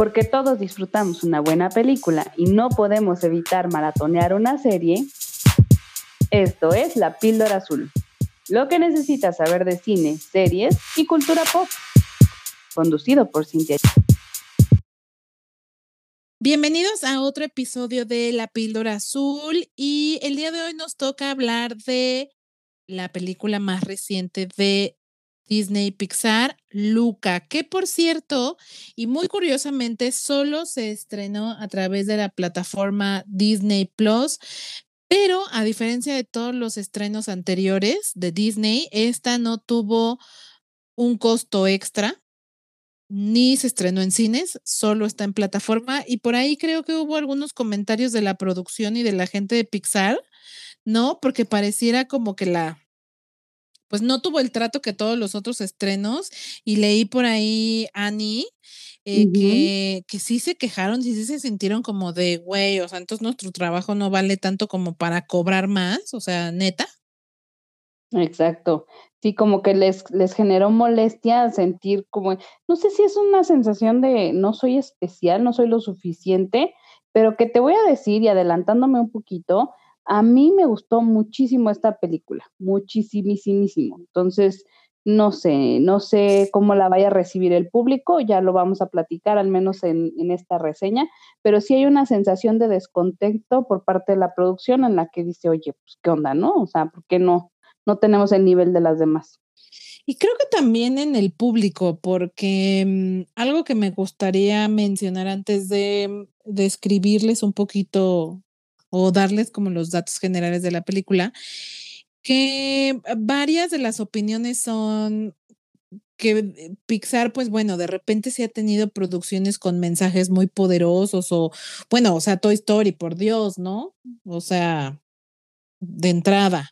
Porque todos disfrutamos una buena película y no podemos evitar maratonear una serie, esto es La Píldora Azul. Lo que necesitas saber de cine, series y cultura pop. Conducido por Cintia. Bienvenidos a otro episodio de La Píldora Azul y el día de hoy nos toca hablar de la película más reciente de Disney Pixar, Luca, que por cierto, y muy curiosamente, solo se estrenó a través de la plataforma Disney Plus, pero a diferencia de todos los estrenos anteriores de Disney, esta no tuvo un costo extra, ni se estrenó en cines, solo está en plataforma y por ahí creo que hubo algunos comentarios de la producción y de la gente de Pixar, ¿no? Porque pareciera como que la pues no tuvo el trato que todos los otros estrenos y leí por ahí Annie eh, que, que sí se quejaron, sí, sí se sintieron como de, güey, o sea, entonces nuestro trabajo no vale tanto como para cobrar más, o sea, neta. Exacto. Sí, como que les, les generó molestia sentir como, no sé si es una sensación de no soy especial, no soy lo suficiente, pero que te voy a decir y adelantándome un poquito, a mí me gustó muchísimo esta película, muchísimísimo. Entonces, no sé, no sé cómo la vaya a recibir el público, ya lo vamos a platicar al menos en, esta reseña, pero sí hay una sensación de descontento por parte de la producción en la que dice, oye, pues qué onda, ¿no? O sea, ¿por qué no, no tenemos el nivel de las demás? Y creo que también en el público, porque um, algo que me gustaría mencionar antes de describirles un poquito o darles como los datos generales de la película, que varias de las opiniones son que Pixar, pues bueno, de repente se ha tenido producciones con mensajes muy poderosos o, bueno, o sea, Toy Story, por Dios, ¿no? O sea, de entrada.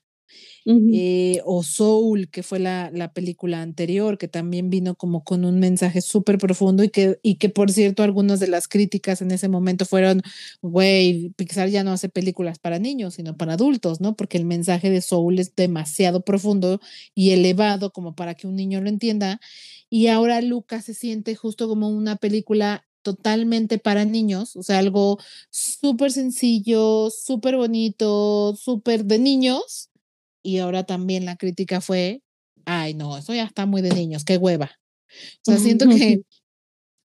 Eh, o Soul, que fue la, la, película anterior, que también vino como con un mensaje súper profundo y que, y que, por cierto, algunas de las críticas en ese momento fueron, güey, Pixar ya no hace películas para niños, sino para adultos, ¿no? Porque el mensaje de Soul es demasiado profundo y elevado como para que un niño lo entienda. Y ahora Lucas se siente justo como una película totalmente para niños, o sea, algo súper sencillo, súper bonito, súper de niños, y ahora también la crítica fue, ay, no, eso ya está muy de niños, qué hueva. O sea, siento que,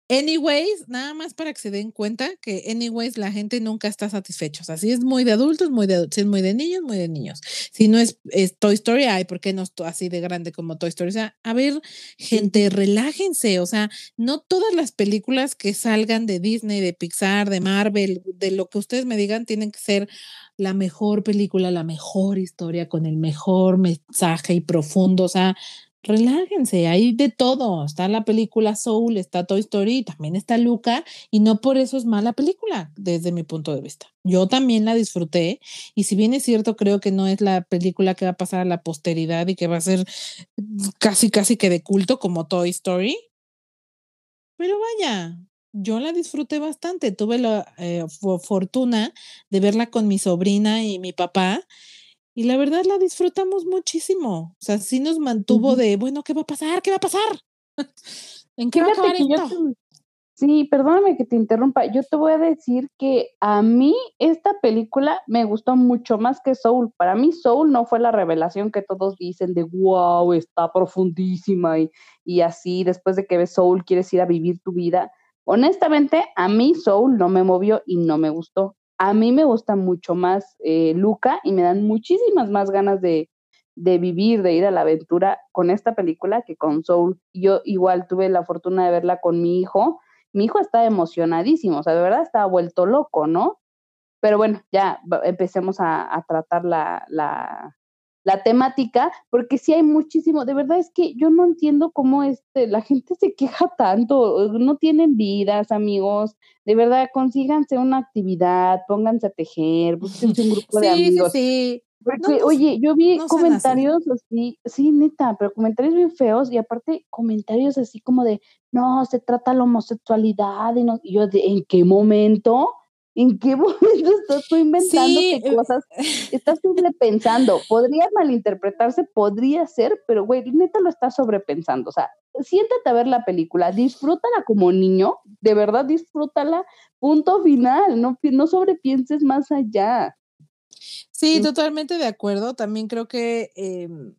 anyways, nada más para que se den cuenta que, anyways, la gente nunca está satisfecha. O sea, si es muy de adultos, muy de adultos, si es muy de niños, muy de niños. Si no es, es Toy Story, ay, ¿por qué no es así de grande como Toy Story? O sea, a ver, gente, relájense. O sea, no todas las películas que salgan de Disney, de Pixar, de Marvel, de lo que ustedes me digan, tienen que ser la mejor película, la mejor historia con el mejor mensaje y profundo, o sea, relájense, hay de todo, está la película Soul, está Toy Story, también está Luca, y no por eso es mala película, desde mi punto de vista. Yo también la disfruté, y si bien es cierto, creo que no es la película que va a pasar a la posteridad y que va a ser casi, casi que de culto como Toy Story, pero vaya, yo la disfruté bastante. Tuve la eh, fortuna de verla con mi sobrina y mi papá. Y la verdad la disfrutamos muchísimo. O sea, sí nos mantuvo de, bueno, ¿qué va a pasar? ¿Qué va a pasar? ¿En qué va a acabar esto? sí, perdóname que te interrumpa. Yo te voy a decir que a mí esta película me gustó mucho más que Soul. Para mí Soul no fue la revelación que todos dicen de, wow, está profundísima y, y así, después de que ves Soul quieres ir a vivir tu vida Honestamente, a mí Soul no me movió y no me gustó. A mí me gusta mucho más eh, Luca y me dan muchísimas más ganas de, de vivir, de ir a la aventura con esta película que con Soul. Yo igual tuve la fortuna de verla con mi hijo. Mi hijo está emocionadísimo, o sea, de verdad está vuelto loco, ¿no? Pero bueno, ya empecemos a, a tratar la, la, la temática, porque sí hay muchísimo, de verdad es que yo no entiendo cómo este, la gente se queja tanto, no tienen vidas, amigos, de verdad, consíganse una actividad, pónganse a tejer, búsquense un grupo de amigos. Sí, sí. Porque, no, oye, yo vi no comentarios así. así, sí, neta, pero comentarios bien feos y aparte comentarios así como de, no, se trata la homosexualidad y, no, y yo, de, ¿en qué momento? ¿En qué momento estás tú inventando sí. Eh, cosas? Estás sobrepensando. Podría malinterpretarse, podría ser, pero güey, neta lo estás sobrepensando. O sea, siéntate a ver la película, disfrútala como niño, de verdad disfrútala, punto final, no, no sobrepienses más allá. Sí, totalmente de acuerdo. También creo que em,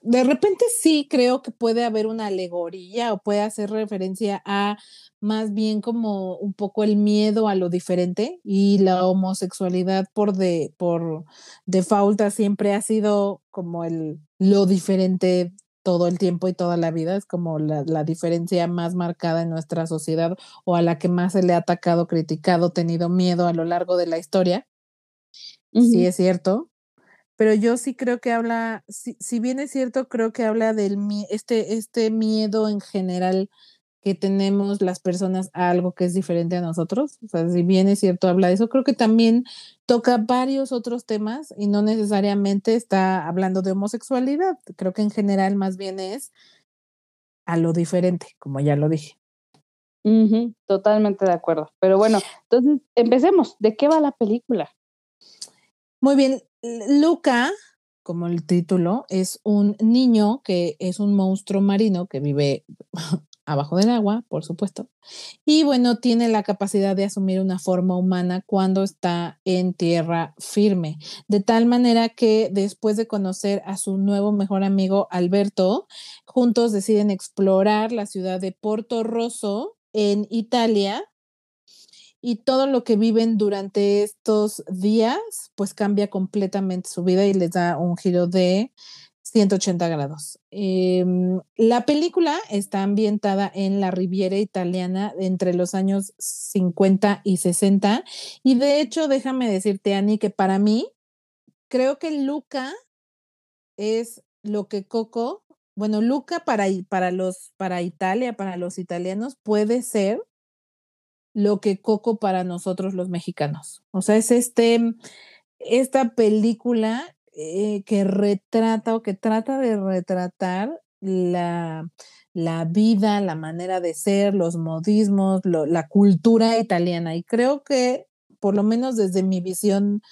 de repente sí creo que puede haber una alegoría o puede hacer referencia a más bien como un poco el miedo a lo diferente y la homosexualidad por de por default siempre ha sido como el lo diferente todo el tiempo y toda la vida, es como la, la, diferencia más marcada en nuestra sociedad o a la que más se le ha atacado, criticado, tenido miedo a lo largo de la historia. Sí, es cierto. Pero yo sí creo que habla, si, si bien es cierto, creo que habla del este, este miedo en general que tenemos las personas a algo que es diferente a nosotros. O sea, si bien es cierto, habla de eso, creo que también toca varios otros temas y no necesariamente está hablando de homosexualidad. Creo que en general más bien es a lo diferente, como ya lo dije. totalmente de acuerdo. Pero bueno, entonces empecemos. ¿De qué va la película? Muy bien, Luca, como el título, es un niño que es un monstruo marino que vive abajo del agua, por supuesto. Y bueno, tiene la capacidad de asumir una forma humana cuando está en tierra firme. De tal manera que después de conocer a su nuevo mejor amigo Alberto, juntos deciden explorar la ciudad de Porto Rosso en Italia. Y todo lo que viven durante estos días, pues cambia completamente su vida y les da un giro de 180 grados. Em, la película está ambientada en la Riviera italiana entre los años 50 y 60 y de hecho déjame decirte, Ani, que para mí creo que Luca es lo que Coco, bueno, Luca para, para, los, para Italia, para los italianos, puede ser lo que Coco para nosotros los mexicanos. O sea, es este, esta película eh, que retrata o que trata de retratar la, la vida, la manera de ser, los modismos, la cultura italiana. Y creo que, por lo menos desde mi visión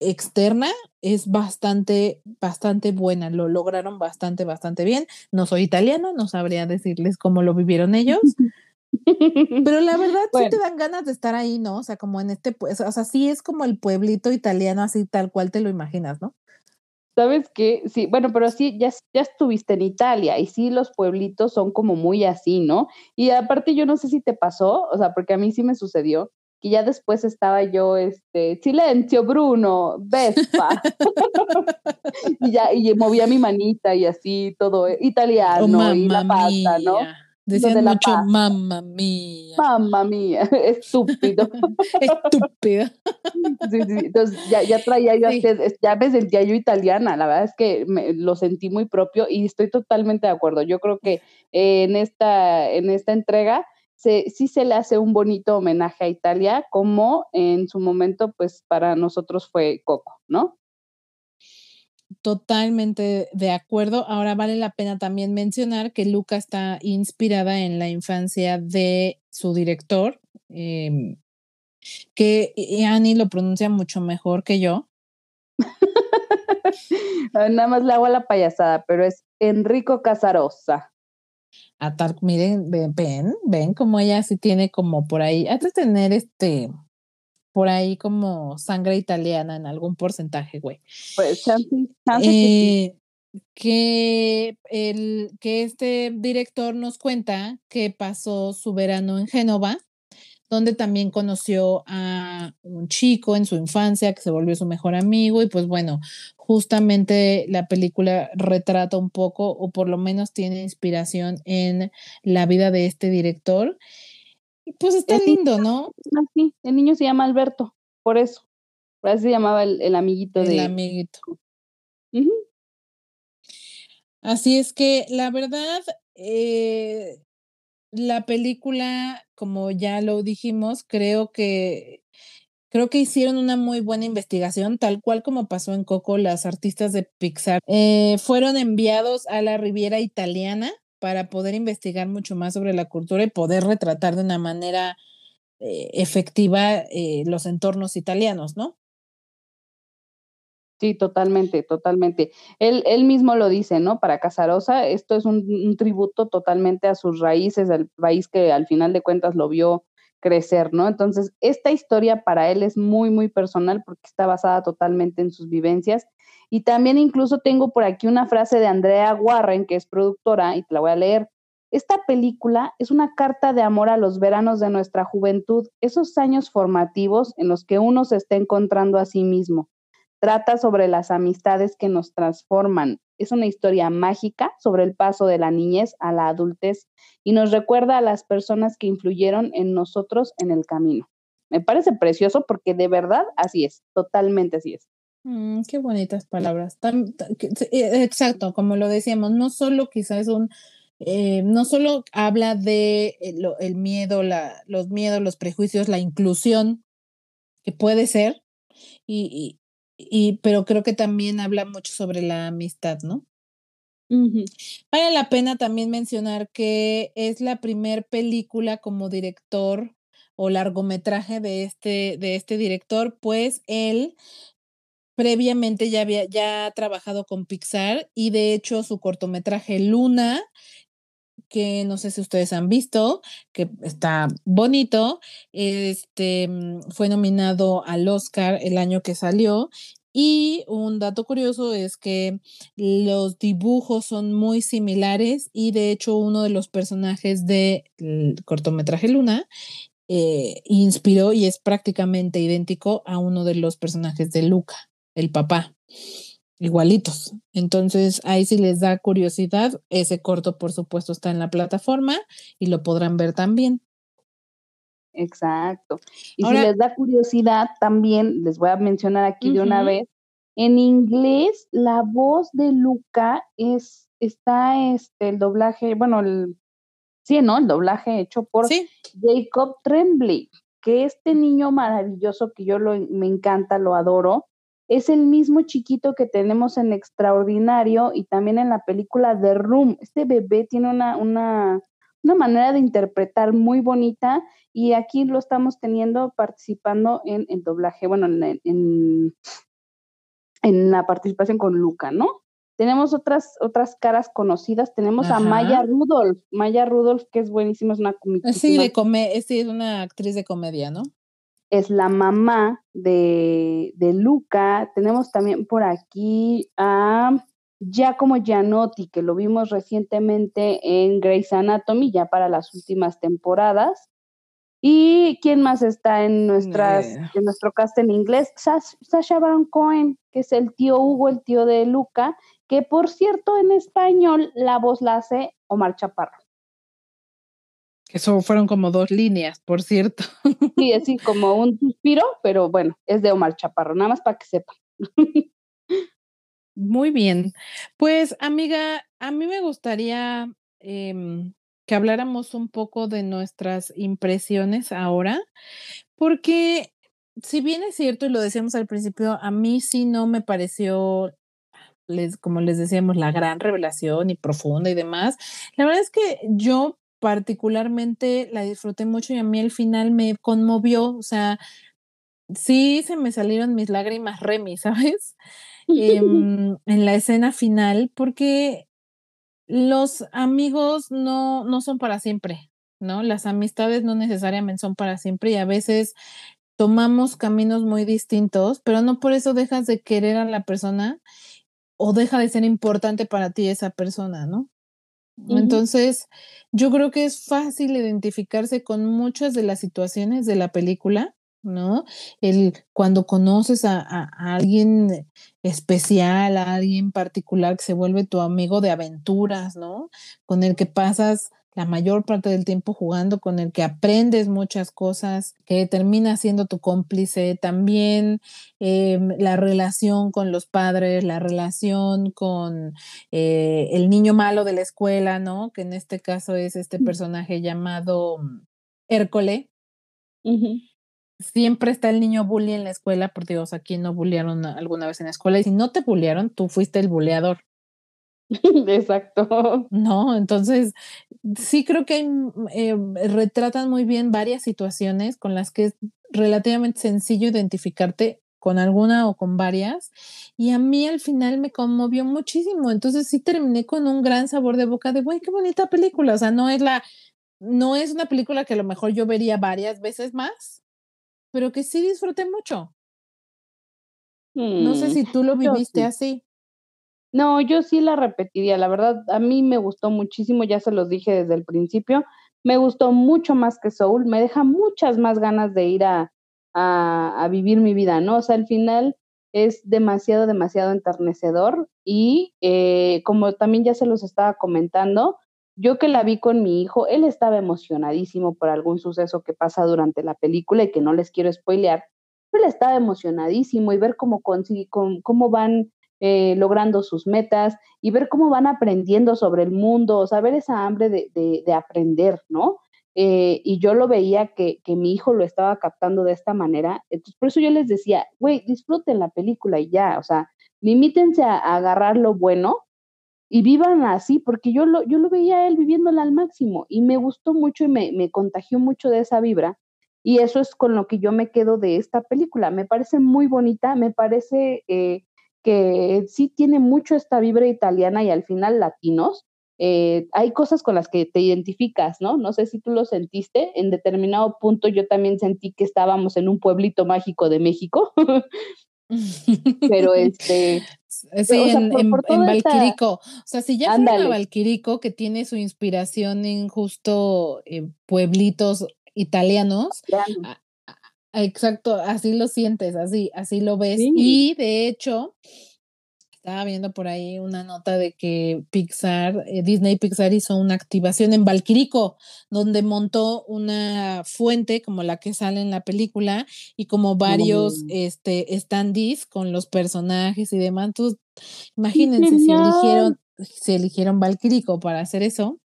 externa, es bastante, bastante buena. Lo lograron bastante, bastante bien. No soy italiano, no sabría decirles cómo lo vivieron ellos. Pero la verdad sí te dan ganas de estar ahí, ¿no? O sea, como en este, pues, o sea, sí es como el pueblito italiano, así tal cual te lo imaginas, ¿no? ¿Sabes qué? Sí, bueno, pero sí, ya, ya estuviste en Italia y sí, los pueblitos son como muy así, ¿no? Y aparte yo no sé si te pasó, o sea, porque a mí sí me sucedió, que ya después estaba yo, este, silencio, Bruno, Vespa. y ya, y movía mi manita y así, todo eh, italiano oh, y la pasta, ¿no? Decían mucho mamma mía. Mamma mía, estúpido. Estúpido. Sí, sí, entonces ya, ya traía yo, ya me sentía yo italiana, la verdad es que me, lo sentí muy propio y estoy totalmente de acuerdo. Yo creo que en, esta, en esta entrega se, sí se le hace un bonito homenaje a Italia, como en su momento, pues para nosotros fue Coco, ¿no? Totalmente de acuerdo. Ahora vale la pena también mencionar que Luca está inspirada en la infancia de su director, em, que Annie lo pronuncia mucho mejor que yo. Nada más le hago la payasada, pero es Enrico Casarosa. A tal, miren, ven, ven como ella sí tiene como por ahí, ha de tener este, por ahí como sangre italiana en algún porcentaje, güey. Pues chance, eh, que, el, que este director nos cuenta que pasó su verano en Génova, donde también conoció a un chico en su infancia que se volvió su mejor amigo y pues bueno, justamente la película retrata un poco o por lo menos tiene inspiración en la vida de este director pues está lindo, ¿no? Sí, el niño se llama Alberto, por eso. Por eso se llamaba el, amiguito el de. El amiguito. Así es que la verdad, eh, la película, como ya lo dijimos, creo que creo que hicieron una muy buena investigación, tal cual como pasó en Coco, las artistas de Pixar eh, fueron enviados a la Riviera Italiana para poder investigar mucho más sobre la cultura y poder retratar de una manera eh, efectiva eh, los entornos italianos, ¿no? Sí, totalmente, totalmente. Él, él mismo lo dice, ¿no? Para Casarosa, esto es un, tributo totalmente a sus raíces, al país que al final de cuentas lo vio crecer, ¿no? Entonces, esta historia para él es muy, muy personal porque está basada totalmente en sus vivencias. Y también incluso tengo por aquí una frase de Andrea Warren, que es productora, y te la voy a leer. Esta película es una carta de amor a los veranos de nuestra juventud, esos años formativos en los que uno se está encontrando a sí mismo Trata sobre las amistades que nos transforman. Es una historia mágica sobre el paso de la niñez a la adultez y nos recuerda a las personas que influyeron en nosotros en el camino. Me parece precioso porque de verdad así es, totalmente así es. Mm, qué bonitas palabras. Eh, exacto, como lo decíamos, no solo quizás un, eh, no solo habla de eh, el miedo, la, los miedos, los prejuicios, la inclusión, que puede ser, y, y, pero creo que también habla mucho sobre la amistad, ¿no? Vale la pena también mencionar que es la primer película como director o largometraje de este, de este director, pues él previamente ya había ya ha trabajado con Pixar y de hecho su cortometraje Luna que no sé si ustedes han visto, que está bonito. Este mm, fue nominado al Oscar el año que salió. Y un dato curioso es que los dibujos son muy similares y de hecho uno de los personajes del cortometraje Luna eh, inspiró y es prácticamente idéntico a uno de los personajes de Luca, el papá igualitos. Entonces, ahí si les da curiosidad, ese corto, por supuesto, está en la plataforma y lo podrán ver también. Exacto. Y si les da curiosidad, también les voy a mencionar aquí de una vez, en inglés, la voz de Luca es, está este, el doblaje, bueno, el, sí, ¿no? El doblaje hecho por Jacob Tremblay, que este niño maravilloso que yo lo, me encanta, lo adoro, es el mismo chiquito que tenemos en Extraordinario y también en la película The Room. Este bebé tiene una, una, una manera de interpretar muy bonita y aquí lo estamos teniendo participando en el doblaje, bueno, en, en, en la participación con Luca, ¿no? Tenemos otras, otras caras conocidas. Tenemos a Maya Rudolph. Maya Rudolph, que es buenísima, es una Sí, de come sí, es una actriz de comedia, ¿no? Es la mamá de, de Luca. Tenemos también por aquí a Giacomo Gianotti, que lo vimos recientemente en Grey's Anatomy, ya para las últimas temporadas. ¿Y quién más está en, nuestras, en nuestro cast en inglés? Sasha Baron Cohen, que es el tío Hugo, el tío de Luca, que por cierto en español la voz la hace Omar Chaparro. Eso fueron como dos líneas, por cierto. Sí, así como un suspiro, pero bueno, es de Omar Chaparro, nada más para que sepan. Muy bien. Pues, amiga, a mí me gustaría em, que habláramos un poco de nuestras impresiones ahora, porque si bien es cierto, y lo decíamos al principio, a mí sí no me pareció les, como les decíamos, la gran revelación y profunda y demás. La verdad es que yo particularmente la disfruté mucho y a mí el final me conmovió, o sea, sí se me salieron mis lágrimas Remy, ¿sabes? Em, en la escena final, porque los amigos no, no son para siempre, ¿no? Las amistades no necesariamente son para siempre y a veces tomamos caminos muy distintos, pero no por eso dejas de querer a la persona o deja de ser importante para ti esa persona, ¿no? Entonces, yo creo que es fácil identificarse con muchas de las situaciones de la película, ¿no? El cuando conoces a, a, alguien especial, a alguien particular que se vuelve tu amigo de aventuras, ¿no? Con el que pasas la mayor parte del tiempo jugando, con el que aprendes muchas cosas, que termina siendo tu cómplice, también em, la relación con los padres, la relación con eh, el niño malo de la escuela, ¿no? Que en este caso es este mm. personaje llamado mm, Hércole. Siempre está el niño bully en la escuela, porque Dios, aquí no bullearon alguna vez en la escuela, y si no te bullearon, tú fuiste el buleador. Exacto. No, entonces sí creo que eh, retratan muy bien varias situaciones con las que es relativamente sencillo identificarte con alguna o con varias, y a mí al final me conmovió muchísimo, entonces sí terminé con un gran sabor de boca de, güey, qué bonita película, o sea, no es la, no es una película que a lo mejor yo vería varias veces más, pero que sí disfruté mucho. no sé Mm, si tú lo viviste sí. así. No, yo sí la repetiría, la verdad, a mí me gustó muchísimo, ya se los dije desde el principio, me gustó mucho más que Soul, me deja muchas más ganas de ir a a vivir mi vida, ¿no? O sea, al final es demasiado, demasiado enternecedor y, eh, como también ya se los estaba comentando, yo que la vi con mi hijo, él estaba emocionadísimo por algún suceso que pasa durante la película y que no les quiero espoilear, él estaba emocionadísimo y ver cómo cómo van, eh, logrando sus metas y ver cómo van aprendiendo sobre el mundo, o sea, ver esa hambre de de de aprender, ¿no? Eh, y yo lo veía que mi hijo lo estaba captando de esta manera, entonces, por eso yo les decía: "Güey, disfruten la película y ya, o sea, limítense a agarrar lo bueno y vivan así", porque yo lo yo lo veía él viviéndola al máximo y me gustó mucho y me me contagió mucho de esa vibra, y eso es con lo que yo me quedo de esta película, me parece muy bonita, me parece, eh, que sí tiene mucho esta vibra italiana y al final latinos, eh, hay cosas con las que te identificas, ¿no? No sé si tú lo sentiste, en determinado punto yo también sentí que estábamos en un pueblito mágico de México. Pero, este, Sí, o sea, en por en por en toda esta Valquirico. O sea, si ya fueron a ándale. Valquirico, que tiene su inspiración en justo, eh, pueblitos italianos, exacto, así lo sientes, así así lo ves. Sí. Y de hecho, estaba viendo por ahí una nota de que Pixar, eh, Disney Pixar hizo una activación en Valquirico, donde montó una fuente como la que sale en la película y como varios, No. este, standees con los personajes y demás. Entonces, ¡Qué imagínense si eligieron si eligieron Valquirico para hacer eso,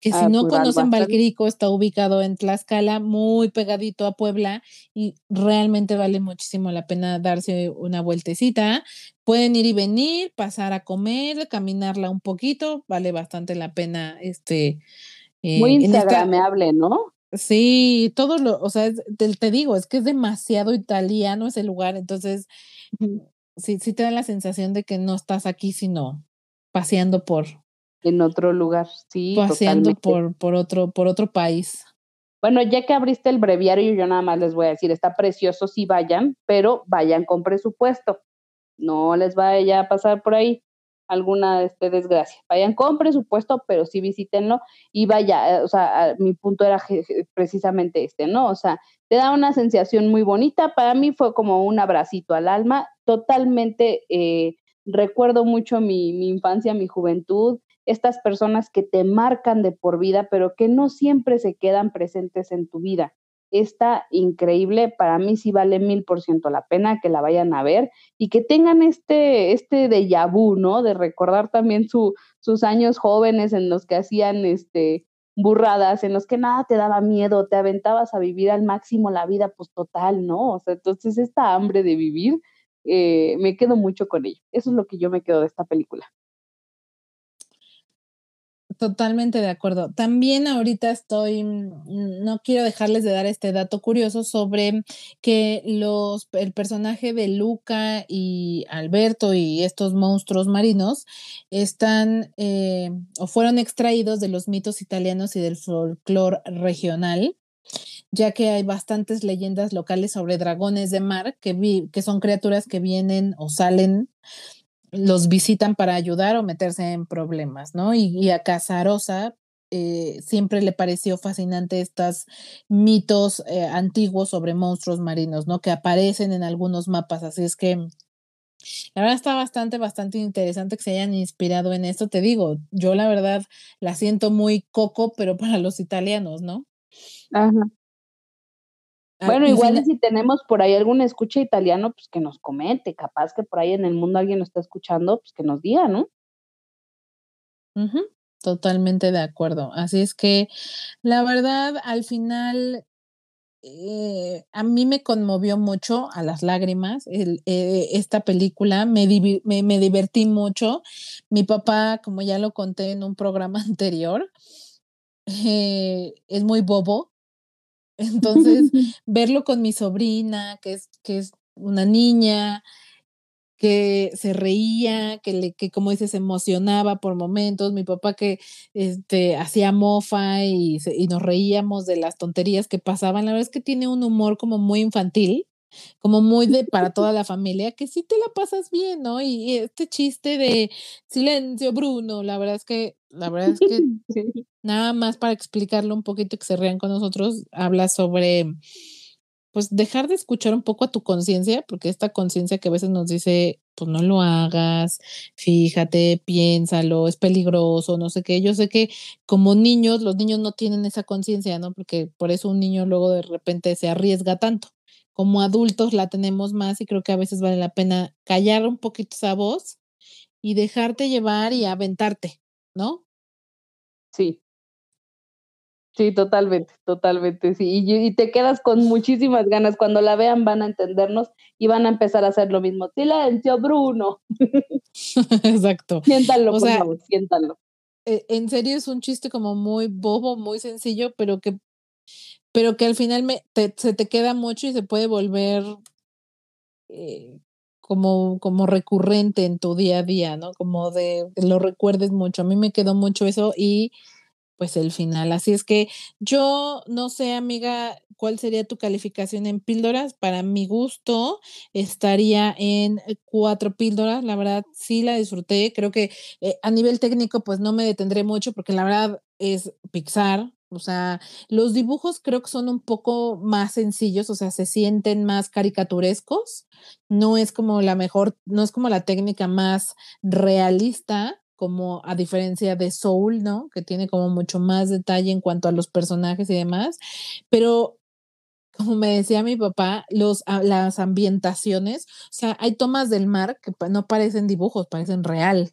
que si Ah, no conocen Valquirico, está ubicado en Tlaxcala, muy pegadito a Puebla, y realmente vale muchísimo la pena darse una vueltecita. Pueden ir y venir, pasar a comer, caminarla un poquito, vale bastante la pena, este, Muy eh, en esta ¿no? Sí, todo lo o sea, es te te digo, es que es demasiado italiano ese lugar, entonces, sí sí te da la sensación de que no estás aquí, sino paseando por En otro lugar, sí, paseando totalmente. por por otro por otro país. Bueno, ya que abriste el breviario, yo nada más les voy a decir, está precioso, sí vayan, pero vayan con presupuesto. No les vaya a pasar por ahí alguna, este, desgracia. Vayan con presupuesto, pero sí visítenlo y vaya, eh, o sea, mi punto era precisamente este, ¿no? O sea, te da una sensación muy bonita, para mí fue como un abracito al alma, totalmente, eh, recuerdo mucho mi mi infancia, mi juventud, estas personas que te marcan de por vida, pero que no siempre se quedan presentes en tu vida. Está increíble, para mí sí vale 1000% la pena que la vayan a ver y que tengan este este déjà vu, ¿no? De recordar también su sus años jóvenes en los que hacían, este, burradas, en los que nada te daba miedo, te aventabas a vivir al máximo la vida, pues, total, ¿no? O sea, entonces esta hambre de vivir, eh, me quedo mucho con ello. Eso es lo que yo me quedo de esta película. Totalmente de acuerdo. También ahorita estoy, mm, no quiero dejarles de dar este dato curioso sobre que los el personaje de Luca y Alberto y estos monstruos marinos están, eh, o fueron extraídos de los mitos italianos y del folclore regional, ya que hay bastantes leyendas locales sobre dragones de mar que vi que son criaturas que vienen o salen los visitan para ayudar o meterse en problemas, ¿no? Y a Casarosa, eh, siempre le pareció fascinante estas mitos, eh, antiguos sobre monstruos marinos, ¿no? Que aparecen en algunos mapas, así es que la verdad está bastante, bastante interesante que se hayan inspirado en esto, te digo, yo la verdad la siento muy Coco, pero para los italianos, ¿no? Ajá. Ah, Bueno, igual si tenemos por ahí algún escucha italiano, pues, que nos comente, capaz que por ahí en el mundo alguien lo está escuchando, pues, que nos diga, ¿no? Ujú, totalmente de acuerdo. Así es que, la verdad, al final, eh, a mí me conmovió mucho a las lágrimas el, eh, esta película, me me me divertí mucho. Mi papá, como ya lo conté en un programa anterior, eh, es muy bobo. Entonces, verlo con mi sobrina, que es que es una niña que se reía, que, le, que como dices, se emocionaba por momentos, mi papá que este, hacía mofa y, y nos reíamos de las tonterías que pasaban, la verdad es que tiene un humor como muy infantil, como muy de para toda la familia, que sí te la pasas bien, ¿no? Y, este chiste de silencio, Bruno, la verdad es que, la verdad es que nada más para explicarlo un poquito que se rían con nosotros, habla sobre pues dejar de escuchar un poco a tu conciencia, porque esta conciencia que a veces nos dice, pues no lo hagas, fíjate, piénsalo, es peligroso, no sé qué. Yo sé que como niños, los niños no tienen esa conciencia, ¿no? Porque por eso un niño luego de repente se arriesga tanto. Como adultos la tenemos más y creo que a veces vale la pena callar un poquito esa voz y dejarte llevar y aventarte, ¿no? Sí, Sí, totalmente, totalmente, sí. Y, te quedas con muchísimas ganas. Cuando la vean van a entendernos y van a empezar a hacer lo mismo. Silencio, Bruno. Exacto. Siéntalo, por favor, siéntalo. E, en serio es un chiste como muy bobo, muy sencillo, pero que, pero que al final me, se te queda mucho y se puede volver eh, como, como recurrente en tu día a día, ¿no? Como de lo recuerdes mucho. A mí me quedó mucho eso y pues el final. Así es que yo no sé, amiga, cuál sería tu calificación en píldoras. Para mi gusto estaría en cuatro píldoras. La verdad, sí la disfruté. Creo que eh, a nivel técnico, pues no me detendré mucho porque la verdad es Pixar. O sea, los dibujos creo que son un poco más sencillos, o sea, se sienten más caricaturescos. No es como la mejor, no es como la técnica más realista, como a diferencia de Soul, ¿no? Que tiene como mucho más detalle en cuanto a los personajes y demás, pero como me decía mi papá, los, las ambientaciones, o sea, hay tomas del mar que no parecen dibujos, parecen real.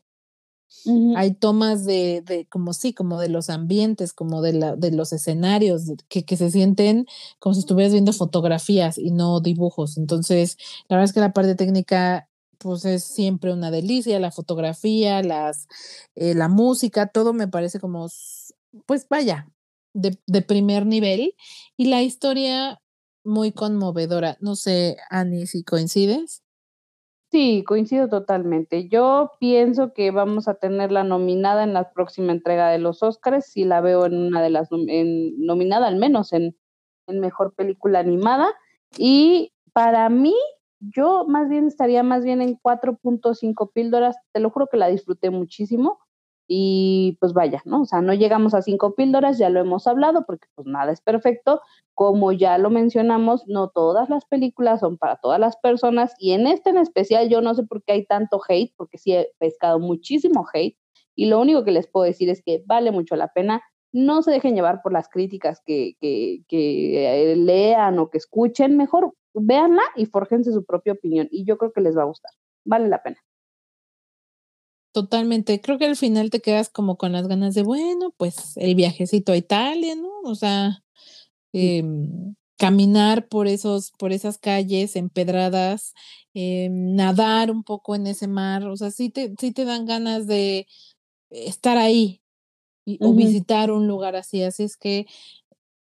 Hay tomas de, de, como sí, como de los ambientes, como de, la, de los escenarios, que, que se sienten como si estuvieras viendo fotografías y no dibujos. Entonces, la verdad es que la parte técnica pues es siempre una delicia, la fotografía, las, eh, la música, todo me parece como, pues vaya, de, de, primer nivel. Y la historia muy conmovedora. No sé, Ani, si coincides. Sí, coincido totalmente. Yo pienso que vamos a tenerla nominada en la próxima entrega de los Oscars, si la veo en una de las en, nominada al menos en, en mejor película animada. Y para mí, yo más bien estaría más bien en 4.5 píldoras, te lo juro que la disfruté muchísimo y pues vaya, ¿no? O sea, no llegamos a 5 píldoras, ya lo hemos hablado porque pues nada es perfecto, como ya lo mencionamos, no todas las películas son para todas las personas y en este en especial yo no sé por qué hay tanto hate, porque sí he pescado muchísimo hate y lo único que les puedo decir es que vale mucho la pena, no se dejen llevar por las críticas que, que, que eh, lean o que escuchen, mejor véanla y forjense su propia opinión y yo creo que les va a gustar. Vale la pena. Totalmente. Creo que al final te quedas como con las ganas de, bueno, pues el viajecito a Italia, ¿no? O sea, em, caminar por esos, por esas calles empedradas, em, nadar un poco en ese mar, o sea, sí te, sí te dan ganas de estar ahí o visitar un lugar así. Así es que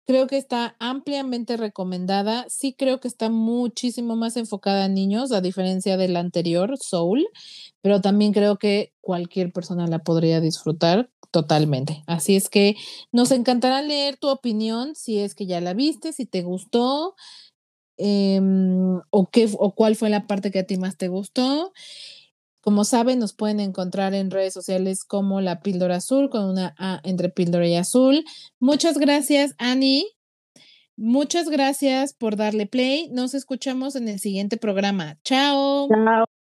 Creo que está ampliamente recomendada. Sí creo que está muchísimo más enfocada a niños, a diferencia del anterior, Soul, pero también creo que cualquier persona la podría disfrutar totalmente. Así es que nos encantará leer tu opinión, si es que ya la viste, si te gustó, em, o, qué, o cuál fue la parte que a ti más te gustó. Como saben, nos pueden encontrar en redes sociales como la píldora azul con una A entre píldora y azul. Muchas gracias, Ani. Muchas gracias por darle play. Nos escuchamos en el siguiente programa. Chao. Chao.